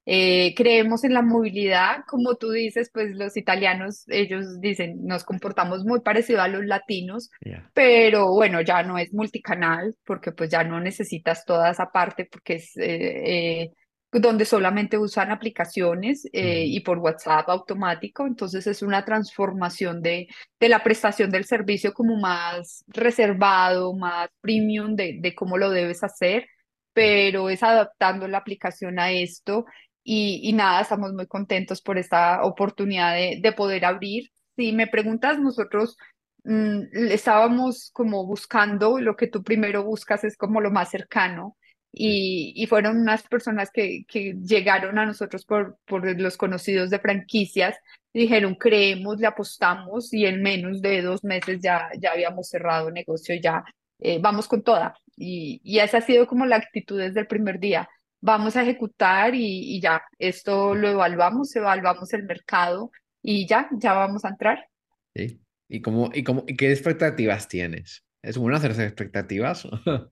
Eh, creemos en la movilidad, como tú dices, pues los italianos, ellos dicen, nos comportamos muy parecido a los latinos, pero bueno, ya no es multicanal, porque pues ya no necesitas toda esa parte, porque es eh, eh, donde solamente usan aplicaciones eh, y por WhatsApp automático, entonces es una transformación de, de la prestación del servicio como más reservado, más premium de, de cómo lo debes hacer, pero es adaptando la aplicación a esto y, y nada, estamos muy contentos por esta oportunidad de, de poder abrir. si me preguntas, nosotros mm, estábamos como buscando, lo que tú primero buscas es como lo más cercano. Y, y fueron unas personas que, que llegaron a nosotros por, por los conocidos de franquicias, dijeron, creemos, le apostamos y en menos de dos meses ya, ya habíamos cerrado negocio, ya eh, vamos con toda. Y, y esa ha sido como la actitud desde el primer día vamos a ejecutar y, y, ya, esto lo evaluamos, evaluamos el mercado y ya, ya vamos a entrar. Sí. ¿Y, cómo, y, cómo, y qué expectativas tienes? ¿Es bueno hacerse expectativas? [LAUGHS]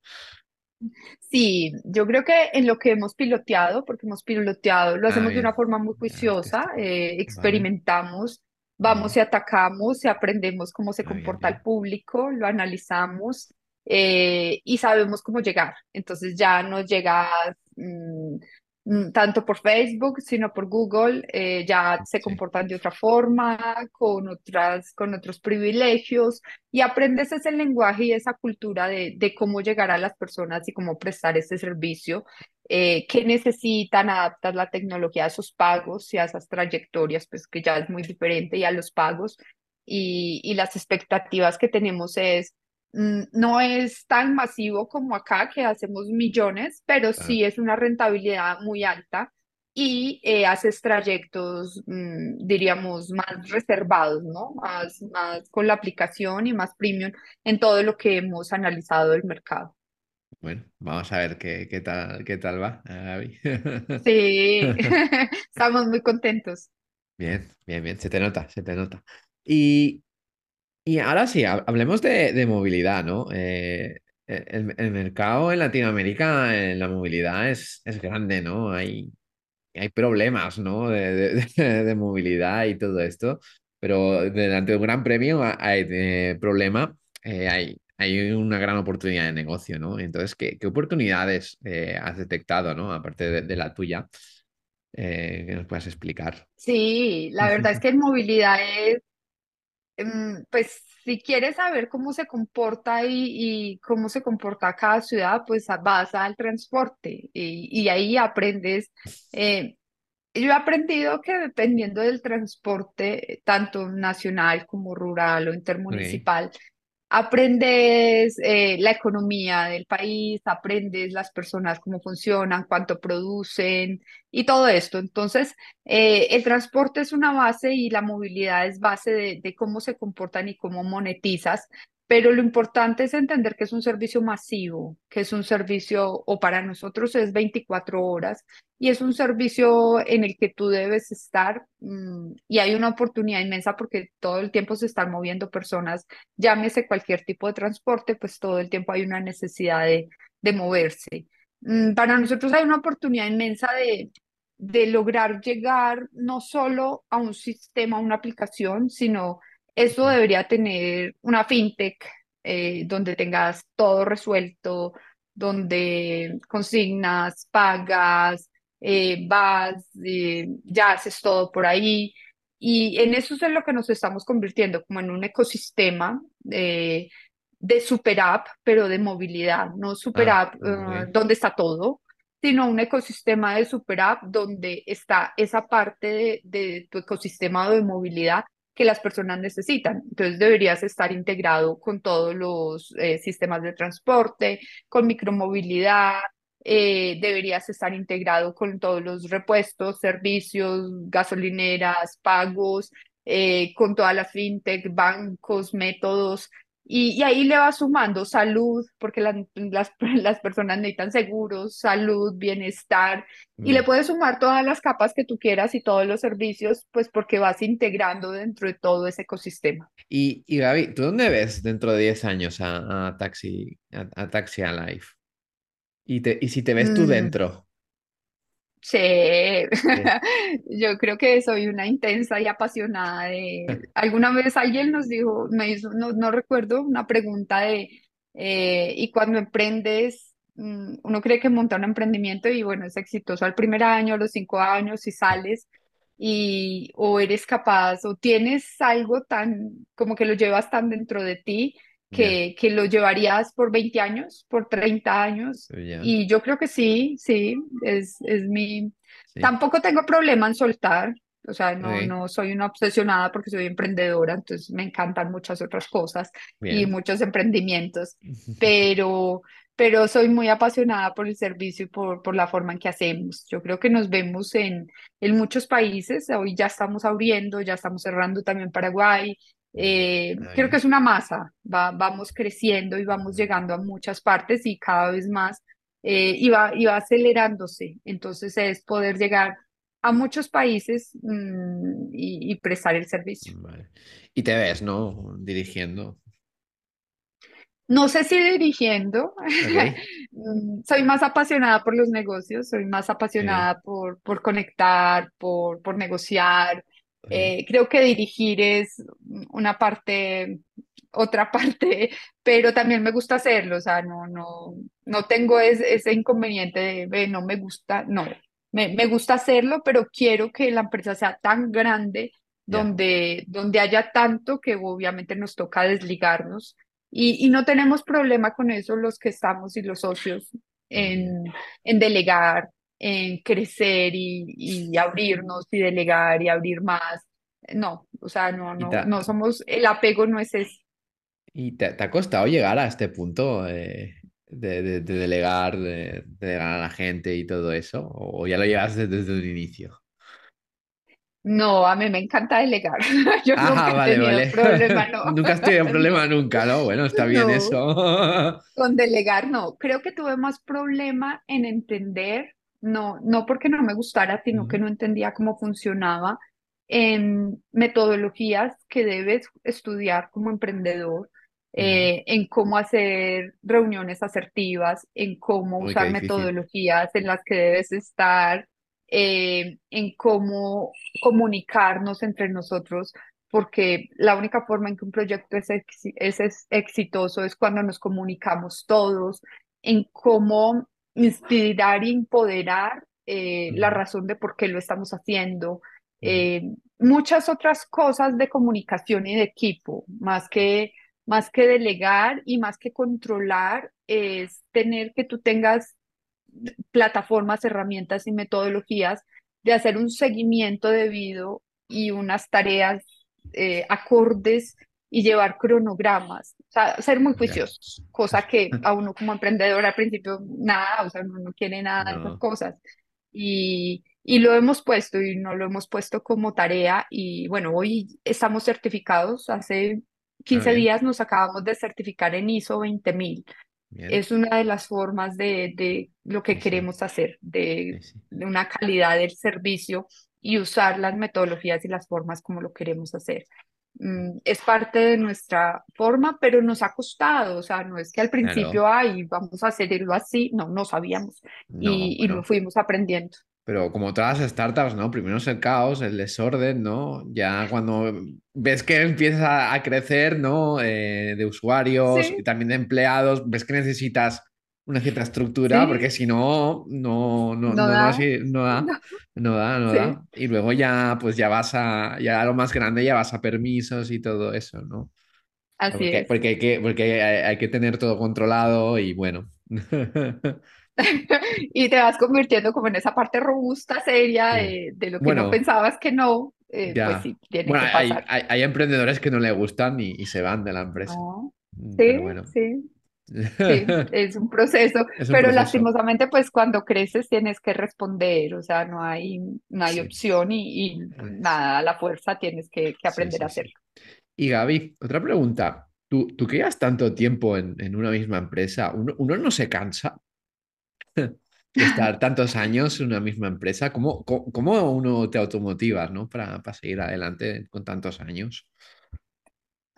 Sí, yo creo que en lo que hemos piloteado, porque hemos piloteado, lo ah, hacemos de una forma muy juiciosa, eh, experimentamos, vamos y atacamos y aprendemos cómo se comporta el público, lo analizamos eh, y sabemos cómo llegar. Entonces ya nos llega tanto por Facebook, sino por Google, eh, ya se comportan de otra forma, con, otras, con otros privilegios, y aprendes ese lenguaje y esa cultura de, de cómo llegar a las personas y cómo prestar ese servicio, eh, qué necesitan, adaptar la tecnología a esos pagos y a esas trayectorias, pues que ya es muy diferente, y a los pagos. Y, y las expectativas que tenemos es Mm, no es tan masivo como acá, que hacemos millones, pero sí es una rentabilidad muy alta y eh, haces trayectos, mm, diríamos, más reservados, ¿no? Más, más con la aplicación y más premium en todo lo que hemos analizado del mercado. Bueno, vamos a ver qué, qué tal, qué tal va, Gaby. [LAUGHS] Sí, [LAUGHS] estamos muy contentos. Bien, bien, bien, se te nota, se te nota. Y y ahora sí, hablemos de, movilidad, ¿no? Eh, e, el, mercado en Latinoamérica, en la movilidad es, es grande, ¿no? Hay, hay problemas, ¿no? De, [LAUGHS] movilidad y todo esto, pero delante de un gran premio hay problema, eh, hay, hay una gran oportunidad de negocio, ¿no? Entonces, ¿qué, qué oportunidades eh, has detectado, ¿no? Aparte de, la tuya, que nos puedas explicar. Sí, la verdad es [LAUGHS] que en movilidad es pues si quieres saber cómo se comporta y, cómo se comporta cada ciudad, pues vas al transporte y, ahí aprendes. Eh, yo he aprendido que dependiendo del transporte, tanto nacional como rural o intermunicipal, aprendes eh, la economía del país, aprendes las personas cómo funcionan, cuánto producen y todo esto. Entonces, eh, el transporte es una base y la movilidad es base de, de cómo se comportan y cómo monetizas. Pero lo importante es entender que es un servicio masivo, que es un servicio, o para nosotros es 24 horas, y es un servicio en el que tú debes estar mm, y hay una oportunidad inmensa porque todo el tiempo se están moviendo personas, llámese cualquier tipo de transporte, pues todo el tiempo hay una necesidad de, de moverse. Mm, para nosotros hay una oportunidad inmensa de, de lograr llegar no solo a un sistema, a una aplicación, sino eso debería tener una fintech eh, donde tengas todo resuelto, donde consignas, pagas, eh, vas, eh, ya haces todo por ahí. Y en eso es en lo que nos estamos convirtiendo, como en un ecosistema de super app, pero de movilidad, no super ah, app donde está todo, sino un ecosistema de super app donde está esa parte de, de tu ecosistema de movilidad que las personas necesitan. Entonces deberías estar integrado con todos los eh, sistemas de transporte, con micromovilidad, eh, deberías estar integrado con todos los repuestos, servicios, gasolineras, pagos, eh, con todas las fintech, bancos, métodos y, ahí le va sumando salud, porque las, [LAUGHS] las, personas necesitan seguros, salud, bienestar, y le mm. puedes sumar todas las capas que tú quieras y todos los servicios, pues porque vas integrando dentro de todo ese ecosistema. Y, y Gaby, ¿tú dónde ves dentro de 10 años a, Taxi, a, Taxi Alive? Y, te, y si te ves tú mm. dentro, Sí, [LAUGHS] yo creo que soy una intensa y apasionada de... [LAUGHS] Alguna vez alguien nos dijo, me hizo, no, no recuerdo, una pregunta de, eh, y cuando emprendes, mm, uno cree que monta un emprendimiento y bueno, es exitoso al primer año, a los cinco años, y sales y o eres capaz o tienes algo tan como que lo llevas tan dentro de ti que, que lo llevarías por 20 años, por 30 años. Y yo creo que sí, sí, es, es mi... Tampoco tengo problema en soltar. O sea, no, no soy una obsesionada porque soy emprendedora, entonces me encantan muchas otras cosas y muchos emprendimientos, [LAUGHS] pero, pero soy muy apasionada por el servicio y por, por la forma en que hacemos. Yo creo que nos vemos en, en muchos países, hoy ya estamos abriendo, ya estamos cerrando también Paraguay. Eh, creo que es una masa, va, vamos creciendo y vamos llegando a muchas partes y cada vez más eh, y, va, acelerándose. Entonces es poder llegar a muchos países mm, y, prestar el servicio. Y te ves, ¿no? Dirigiendo. No sé si dirigiendo. [LAUGHS] Mm, soy más apasionada por los negocios, soy más apasionada por, por conectar, por, por negociar. Eh, creo que dirigir es una parte otra [LAUGHS] parte, pero también me gusta hacerlo, o sea, no, no, no tengo ese, inconveniente de, no me gusta, no, me, me, gusta hacerlo, pero quiero que la empresa sea tan grande donde, donde haya tanto que obviamente nos toca desligarnos y, y no tenemos problema con eso los que estamos y los socios en, en delegar, en crecer y, y abrirnos y delegar y abrir más. No, o sea, no, no, no somos, el apego no es ese. ¿Y te, ha costado llegar a este punto de, delegar, de, delegar a la gente y todo eso? ¿O ya lo llevas desde, el inicio? No, a mí me encanta delegar. [LAUGHS] Yo nunca he tenido problema, [LAUGHS] no. nunca has tenido [LAUGHS] problema nunca, ¿no? Bueno, está bien eso. Con delegar, no. Creo que tuve más problema en entender, no, no porque no me gustara, sino que no entendía cómo funcionaba en metodologías que debes estudiar como emprendedor eh, en cómo hacer reuniones asertivas, en cómo usar metodologías en las que debes estar, eh, en cómo comunicarnos entre nosotros, porque la única forma en que un proyecto es, es, exitoso es cuando nos comunicamos todos, en cómo inspirar y empoderar eh, la razón de por qué lo estamos haciendo. muchas otras cosas de comunicación y de equipo, más que más que delegar y más que controlar, es tener que tú tengas plataformas, herramientas y metodologías de hacer un seguimiento debido y unas tareas eh, acordes y llevar cronogramas, o sea, ser muy juiciosos, cosa que [LAUGHS] a uno como emprendedor al principio nada, o sea, uno no quiere nada de esas cosas. Y, y lo hemos puesto y no lo hemos puesto como tarea y bueno, hoy estamos certificados, hace 15 días nos acabamos de certificar en ISO 20000. Es una de las formas de, de lo que queremos hacer, de, de, una calidad del servicio y usar las metodologías y las formas como lo queremos hacer. Mm, es parte de nuestra forma, pero nos ha costado, o sea, no es que al principio, ay, vamos a hacerlo así, no, no sabíamos y, y lo fuimos aprendiendo. Pero como todas las startups, ¿no? Primero es el caos, el desorden, ¿no? Ya cuando ves que empieza a crecer, ¿no? Eh, de usuarios y también de empleados, ves que necesitas una cierta estructura, porque si no, no, no, no, da. no, da, no da, no da. Y luego ya, pues ya vas a, ya a lo más grande ya vas a permisos y todo eso, ¿no? Así porque, es. Porque hay que, porque hay que tener todo controlado y bueno. [LAUGHS] y te vas convirtiendo como en esa parte robusta, seria de, lo que no pensabas que no. Eh, pues sí, tiene que pasar. Hay, hay, emprendedores que no le gustan y, se van de la empresa. Mm, sí, sí. Sí, [LAUGHS] es un proceso, pero lastimosamente pues cuando creces tienes que responder, o sea, no hay, no hay opción y, nada, a la fuerza tienes que, aprender a hacerlo. Y Gaby, otra pregunta, tú, tú que llevas tanto tiempo en, en una misma empresa, ¿uno, ¿uno, no se cansa? [LAUGHS] estar [LAUGHS] tantos años en una misma empresa. ¿Cómo, cómo, uno te automotiva ¿no? para, para seguir adelante con tantos años?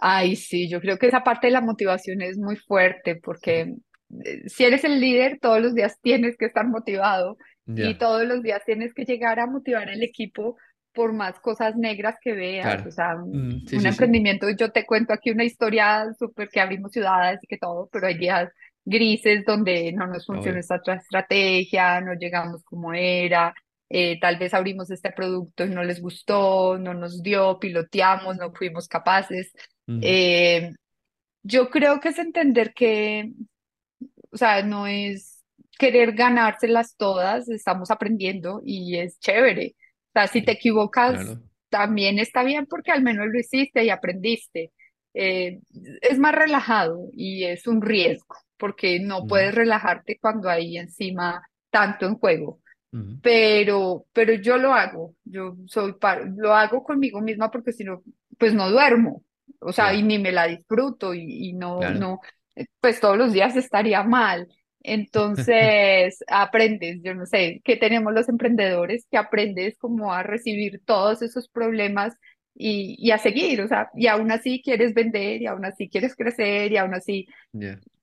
Ay, sí, yo creo que esa parte de la motivación es muy fuerte porque eh, si eres el líder, todos los días tienes que estar motivado y todos los días tienes que llegar a motivar al equipo por más cosas negras que veas. O sea, mm, un emprendimiento, yo te cuento aquí una historia súper que abrimos ciudades y que todo, pero hay días grises donde no nos funciona esta estrategia, no llegamos como era, eh, tal vez abrimos este producto y no les gustó, no nos dio, piloteamos, no fuimos capaces. Eh, yo creo que es entender que, o sea, no es querer ganárselas todas, estamos aprendiendo y es chévere, O sea, si te equivocas, también está bien porque al menos lo hiciste y aprendiste. Eh, es más relajado y es un riesgo porque no puedes relajarte cuando hay encima tanto en juego. Pero, pero yo lo hago, yo soy lo hago conmigo misma porque si no, pues no duermo, o sea, y ni me la disfruto y, no, no, pues todos los días estaría mal. Entonces, [LAUGHS] aprendes, yo no sé, ¿qué tenemos los emprendedores? Que aprendes como a recibir todos esos problemas y, y, a seguir, o sea, y aún así quieres vender y aún así quieres crecer y aún así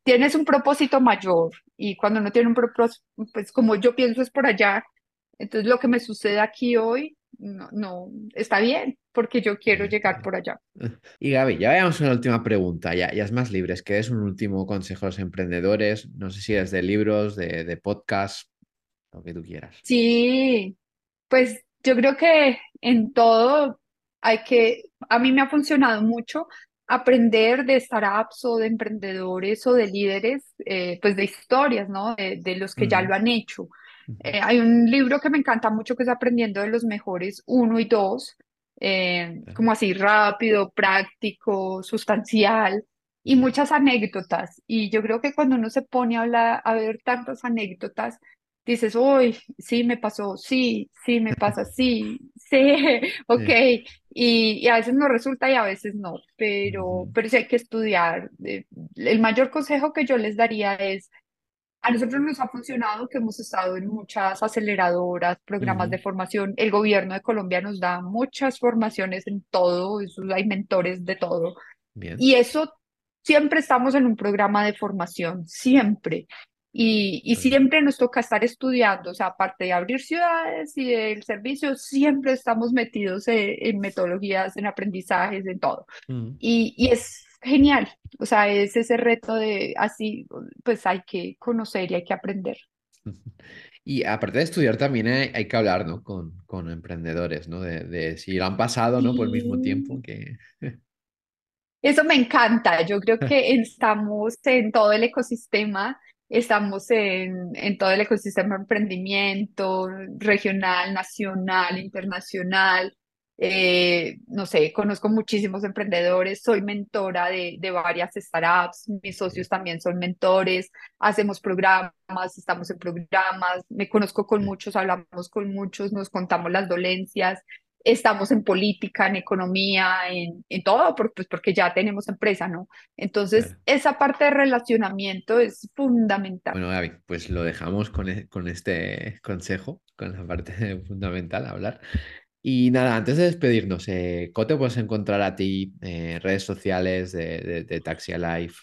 tienes un propósito mayor y cuando no tiene un propósito, pues como yo pienso es por allá, entonces lo que me sucede aquí hoy no, no está bien porque yo quiero llegar por allá. [LAUGHS] Y Gaby, ya vayamos a la última pregunta, ya, ya es más libres, que es un último consejo a los emprendedores, no sé si es de libros, de, de podcast, lo que tú quieras. Sí, pues yo creo que en todo hay que, a mí me ha funcionado mucho aprender de startups o de emprendedores o de líderes, eh, pues de historias, ¿no? De, los que ya lo han hecho. Eh, hay un libro que me encanta mucho que es Aprendiendo de los Mejores uno y dos, eh, como así rápido, práctico, sustancial y muchas anécdotas. Y yo creo que cuando uno se pone a hablar, a ver tantas anécdotas, dices, uy, sí me pasó, sí, sí me pasa, sí, [LAUGHS] [LAUGHS] sí, ok. Y, y, a veces no resulta y a veces no, pero, pero sí hay que estudiar. Eh, el mayor consejo que yo les daría es, a nosotros nos ha funcionado que hemos estado en muchas aceleradoras, programas de formación. El gobierno de Colombia nos da muchas formaciones en todo, hay mentores de todo. Y eso siempre estamos en un programa de formación, siempre. Y, y, siempre nos toca estar estudiando, o sea, aparte de abrir ciudades y del servicio, siempre estamos metidos en, metodologías, en aprendizajes, en todo. Mm. Y, y, es genial, o sea, es ese reto de así, pues hay que conocer y hay que aprender. [LAUGHS] Y aparte de estudiar también hay, que hablar, ¿no? Con, con emprendedores, ¿no? De, de, si lo han pasado, ¿no? Por el mismo tiempo que... [LAUGHS] Eso me encanta, yo creo que [LAUGHS] estamos en todo el ecosistema Estamos en, en todo el ecosistema de emprendimiento regional, nacional, internacional. Eh, no sé, conozco muchísimos emprendedores, soy mentora de, de, varias startups, mis socios también son mentores, hacemos programas, estamos en programas, me conozco con muchos, hablamos con muchos, nos contamos las dolencias, estamos en política, en economía, en, en todo, pues porque ya tenemos empresa, ¿no? Entonces, esa parte de relacionamiento es fundamental. Bueno, Gaby, pues lo dejamos con, e, con este consejo, con la parte fundamental, hablar. Y nada, antes de despedirnos, eh, ¿cómo te puedes encontrar a ti en redes sociales de, de, de Taxi Alive?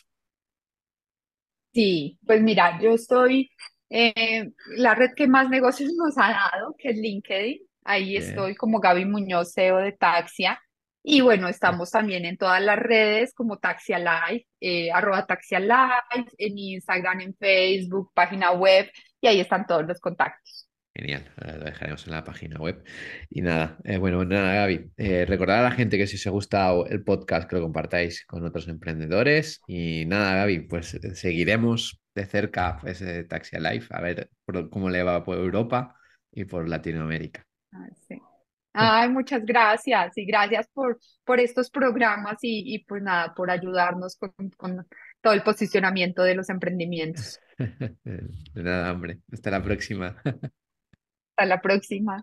Sí, pues mira, yo estoy, eh, la red que más negocios [LAUGHS] nos ha dado, que es LinkedIn, Ahí estoy como Gaby Muñoz, CEO de Taxia. Y bueno, estamos también en todas las redes como Taxia Live, eh, arroba Taxia Live, en Instagram, en Facebook, página web, y ahí están todos los contactos. Genial, lo dejaremos en la página web. Y nada, eh, bueno, nada, Gaby, eh, recordar a la gente que si os ha gustado el podcast, que lo compartáis con otros emprendedores. Y nada, Gaby, pues eh, seguiremos de cerca ese Taxia Live, a ver cómo le va por Europa y por Latinoamérica. Ay, muchas gracias y gracias por, por estos programas y, y pues nada, por ayudarnos con, con todo el posicionamiento de los emprendimientos. [LAUGHS] De nada, hombre. Hasta la próxima. Hasta la próxima.